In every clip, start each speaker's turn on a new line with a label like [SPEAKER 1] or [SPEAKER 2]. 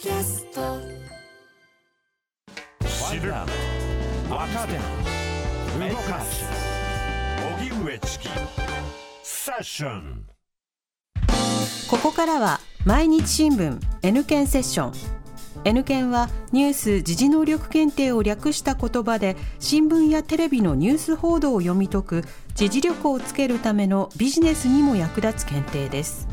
[SPEAKER 1] キャスト。
[SPEAKER 2] 知る若手動かす。荻上チキ。セッション。
[SPEAKER 3] ここからは毎日新聞 N 検セッション。N 検はニュース・時事能力検定を略した言葉で新聞やテレビのニュース報道を読み解く時事力をつけるためのビジネスにも役立つ検定です。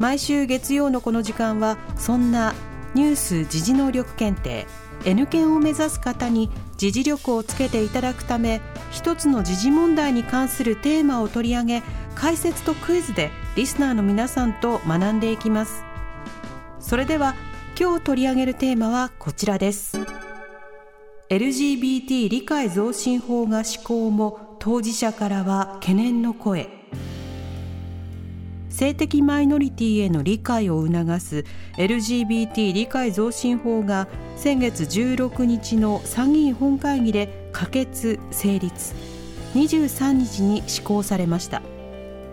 [SPEAKER 3] 毎週月曜のこの時間はそんなニュース・時事能力検定 N 検を目指す方に時事力をつけていただくため一つの時事問題に関するテーマを取り上げ解説とクイズでリスナーの皆さんと学んでいきます。それでは今日取り上げるテーマはこちらです。LGBT 理解増進法が施行も当事者からは懸念の声。性的マイノリティへの理解を促す LGBT 理解増進法が先月16日の参議院本会議で可決・成立。23日に施行されました。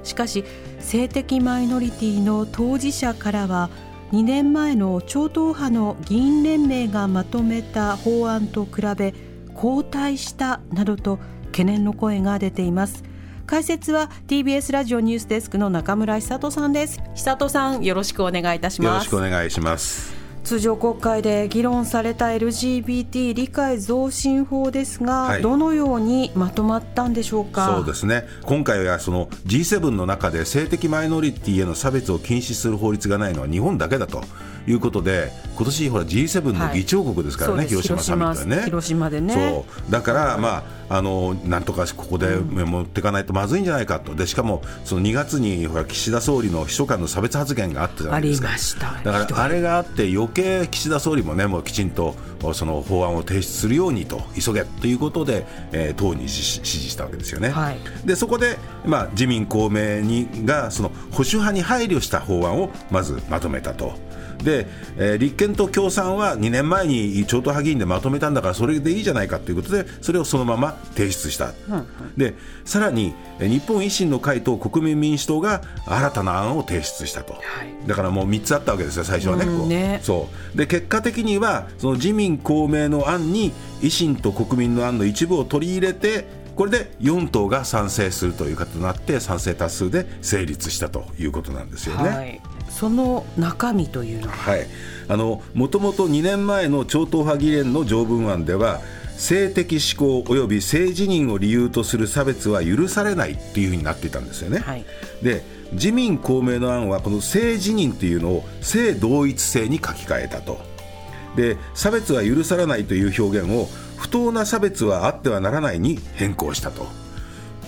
[SPEAKER 3] しかし性的マイノリティの当事者からは2年前の超党派の議員連盟がまとめた法案と比べ後退したなどと懸念の声が出ています。解説は TBS ラジオニュースデスクの中村久人さんです。久人さんよろしくお願いいたします。
[SPEAKER 4] よろしくお願いします。
[SPEAKER 3] 通常国会で議論された LGBT 理解増進法ですが、はい、どのようにまとまったんでしょうか？
[SPEAKER 4] そうですね。今回はその G7 の中で性的マイノリティへの差別を禁止する法律がないのは日本だけだということで今年ほら G7 の議長国ですからね、はい、広島サミットはね。
[SPEAKER 3] 広島でね。
[SPEAKER 4] そう。だから、まあ、あのなんとかここで持っていかないとまずいんじゃないかと。でしかもその2月にほら岸田総理の秘書官の差別発言があったじゃないですか。だからあれがあって余計岸田総理もねもうきちんとその法案を提出するようにと急げということで、えー、党に指示したわけですよね。はい、でそこで、まあ、自民公明にがその保守派に配慮した法案をまずまとめたと。で、えー、立憲と共産は2年前に超党派議員でまとめたんだからそれでいいじゃないかということでそれをそのまま提出した、うんうん、でさらに日本維新の会と国民民主党が新たな案を提出したと、はい、だからもう3つあったわけですよ最初はね。うんね、そう。で結果的にはその自民公明の案に維新と国民の案の一部を取り入れてこれで4党が賛成するという形となって賛成多数で成立したということなんですよね。はい
[SPEAKER 3] その中身というのは、
[SPEAKER 4] はい、あのもともと2年前の超党派議連の条文案では性的指向及び性自認を理由とする差別は許されないっていうふうになっていたんですよね。はい、で自民公明の案はこの性自認というのを性同一性に書き換えたと。で差別は許されないという表現を不当な差別はあってはならないに変更したと。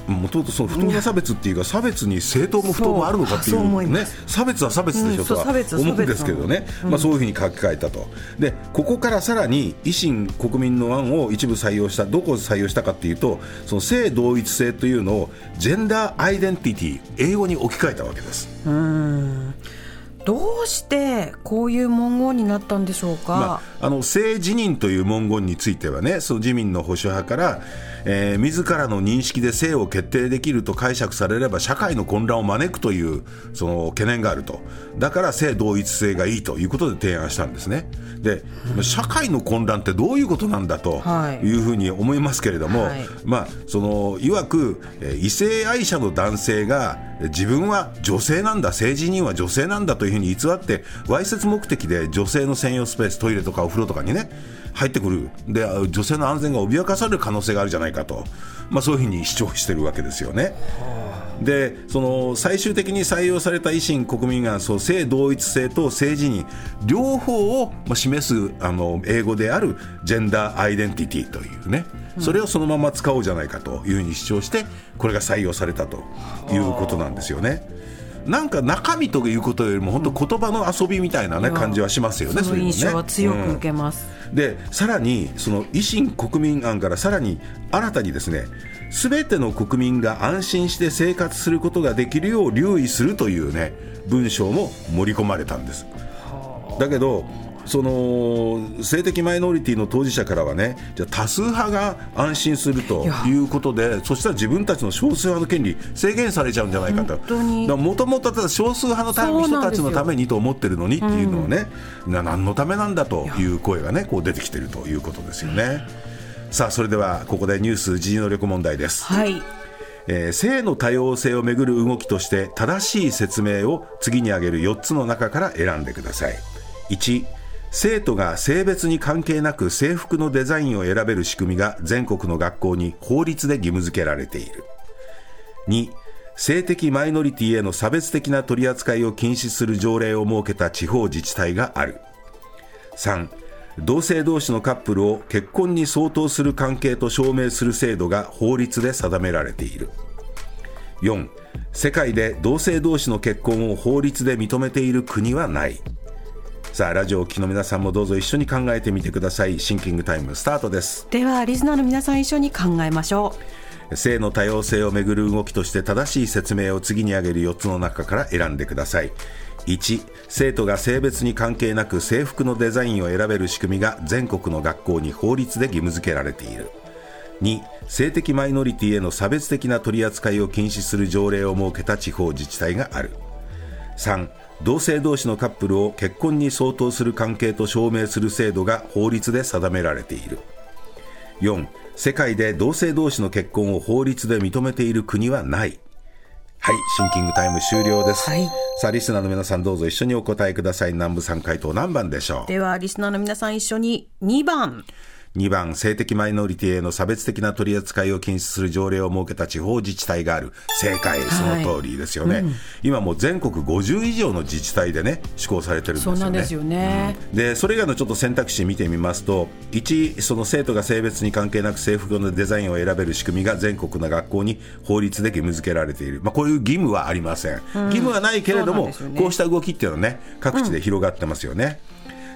[SPEAKER 4] もともとその不当な差別っていうか、差別に正当も不当もあるのかっていうね、差別は差別でしょとは思うんですけどね、まあ、そういうふうに書き換えたと、でここからさらに維新、国民の案を一部採用した、どこを採用したかっていうと、その性同一性というのを、ジェンダーアイデンティティ、英語に置き換えたわけです。
[SPEAKER 3] うんどうしてこういう文言になったんでしょうか、ま
[SPEAKER 4] あ、あの性自認という文言についてはねその自民の保守派から、えー、自らの認識で性を決定できると解釈されれば社会の混乱を招くというその懸念があると。だから性同一性がいいということで提案したんですね。で、うん、社会の混乱ってどういうことなんだとい。うふうに思いますけれども、はい、まあそのいわく異性愛者の男性が自分は女性なんだ政治人は女性なんだというふうに偽ってわいせつ目的で女性の専用スペーストイレとかお風呂とかにね入ってくるで女性の安全が脅かされる可能性があるじゃないかと、まあ、そういうふうに主張してるわけですよね。でその最終的に採用された維新国民がそう性同一性と政治に両方を示すあの英語であるジェンダーアイデンティティというね、それをそのまま使おうじゃないかというふうに主張してこれが採用されたということなんですよね。なんか中身ということよりも本当言葉の遊びみたいな、ね、感じはしますよね。
[SPEAKER 3] その印象は強く受けます。
[SPEAKER 4] うん、でさらにその維新国民案からさらに新たにですねすべての国民が安心して生活することができるよう留意するというね文章も盛り込まれたんです。だけどその性的マイノリティの当事者からはねじゃ多数派が安心するということでそしたら自分たちの少数派の権利制限されちゃうんじゃないかと。もともと少数派の人たちのためにと思ってるのにっていうのをね、うん、何のためなんだという声がねこう出てきてるということですよね。さあそれではここでニュース時事能力問題です。
[SPEAKER 3] はい。
[SPEAKER 4] えー、性の多様性をめぐる動きとして正しい説明を次に挙げる4つの中から選んでください。1生徒が性別に関係なく制服のデザインを選べる仕組みが全国の学校に法律で義務付けられている。2性的マイノリティへの差別的な取り扱いを禁止する条例を設けた地方自治体がある。3同性同士のカップルを結婚に相当する関係と証明する制度が法律で定められている。4世界で同性同士の結婚を法律で認めている国はない。さあラジオを聴きの皆さんもどうぞ一緒に考えてみてください。シンキングタイムスタートです。
[SPEAKER 3] ではリスナーの皆さん一緒に考えましょ
[SPEAKER 4] う。性の多様性をめぐる動きとして正しい説明を次に挙げる4つの中から選んでください。1生徒が性別に関係なく制服のデザインを選べる仕組みが全国の学校に法律で義務付けられている。2性的マイノリティへの差別的な取り扱いを禁止する条例を設けた地方自治体がある3同性同士のカップルを結婚に相当する関係と証明する制度が法律で定められている4世界で同性同士の結婚を法律で認めている国はないはい、シンキングタイム終了です。はい、さあ、リスナーの皆さんどうぞ一緒にお答えください。南部さん回答何番でしょ
[SPEAKER 3] う？では、リスナーの皆さん一緒に2番。
[SPEAKER 4] 2番、性的マイノリティへの差別的な取り扱いを禁止する条例を設けた地方自治体がある。正解、その通りですよね。はいうん、今もう全国50以上の自治体でね、施行されてるんですよね。そうなんですよね。うん、で、それ以外のちょっと選択肢見てみますと、1、その生徒が性別に関係なく制服のデザインを選べる仕組みが全国の学校に法律で義務付けられている。まあ、こういう義務はありません。うん、義務はないけれども、ね、こうした動きっていうのはね、各地で広がってますよね。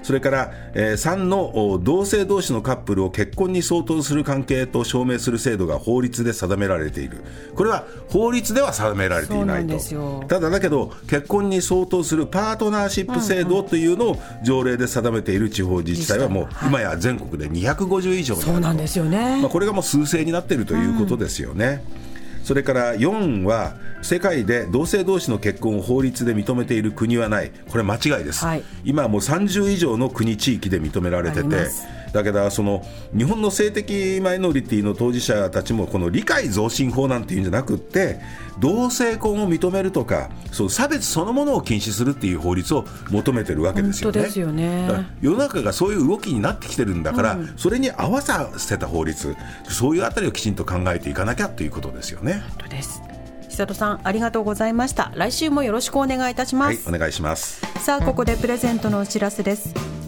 [SPEAKER 4] それから、えー、3の同性同士のカップルを結婚に相当する関係と証明する制度が法律で定められている。これは法律では定められていないと。ただだけど結婚に相当するパートナーシップ制度というのを条例で定めている地方自治体はもう今や全国で250以上
[SPEAKER 3] そうなんですよね、
[SPEAKER 4] まあ、これがもう数勢になっているということですよね。うんそれから4は世界で同性同士の結婚を法律で認めている国はない。これ間違いです、はい、今はもう30以上の国地域で認められててだけどその日本の性的マイノリティの当事者たちもこの理解増進法なんていうんじゃなくって同性婚を認めるとかそう差別そのものを禁止するっていう法律を求めてるわけですよね。
[SPEAKER 3] よね。
[SPEAKER 4] 世の中がそういう動きになってきてるんだから、うん、それに合わさせた法律そういうあたりをきちんと考えていかなきゃということですよね。
[SPEAKER 3] 本当です。久里さんありがとうございました。来週もよろしくお願いいたします、
[SPEAKER 4] はい、お願いします。
[SPEAKER 3] さあここでプレゼントのお知らせです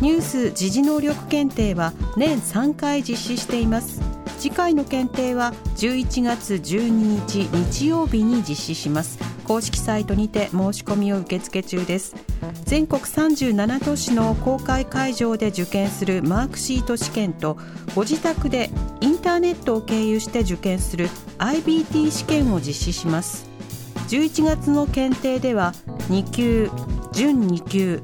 [SPEAKER 3] ニュース時事能力検定は年3回実施しています。次回の検定は11月12日日曜日に実施します。公式サイトにて申し込みを受付中です。全国37都市の公開会場で受験するマークシート試験とご自宅でインターネットを経由して受験する IBT 試験を実施します。11月の検定では2級準2級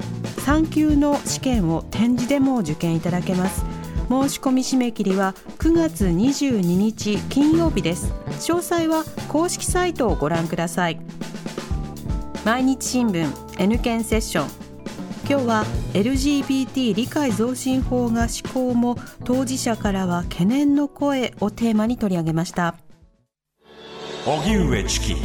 [SPEAKER 3] 3級の試験を展示でも受験いただけます。申し込み締め切りは9月22日金曜日です。詳細は公式サイトをご覧ください。毎日新聞 N 検セッション。今日は LGBT 理解増進法が施行も当事者からは懸念の声をテーマに取り上げました。
[SPEAKER 2] 荻上チキ。